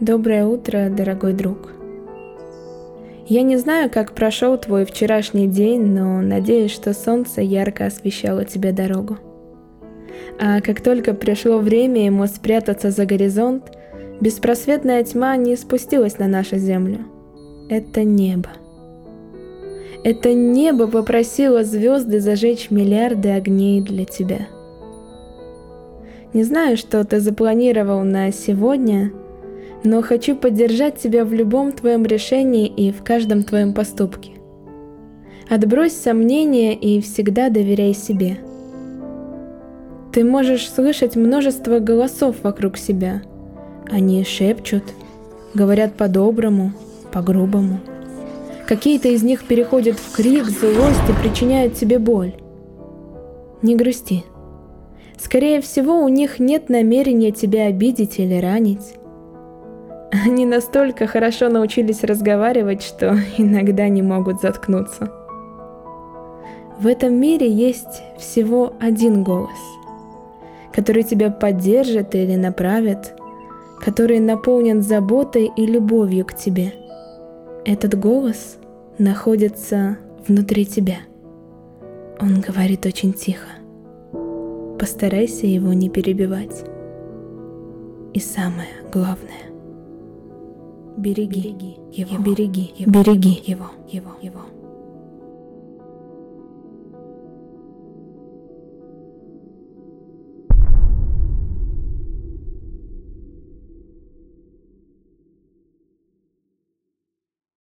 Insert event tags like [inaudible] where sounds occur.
Доброе утро, дорогой друг. Я не знаю, как прошел твой вчерашний день, но надеюсь, что солнце ярко освещало тебе дорогу. А как только пришло время ему спрятаться за горизонт, беспросветная тьма не спустилась на нашу землю. Это небо. Это небо попросило звезды зажечь миллиарды огней для тебя. Не знаю, что ты запланировал на сегодня – но хочу поддержать тебя в любом твоем решении и в каждом твоем поступке. Отбрось сомнения и всегда доверяй себе. Ты можешь слышать множество голосов вокруг себя. Они шепчут, говорят по-доброму, по-грубому. Какие-то из них переходят в крик, злость и причиняют тебе боль. Не грусти. Скорее всего, у них нет намерения тебя обидеть или ранить. Они настолько хорошо научились разговаривать, что [laughs] иногда не могут заткнуться. В этом мире есть всего один голос, который тебя поддержит или направит, который наполнен заботой и любовью к тебе. Этот голос находится внутри тебя. Он говорит очень тихо. Постарайся его не перебивать. И самое главное, Береги, береги его, береги его, береги его, его, его.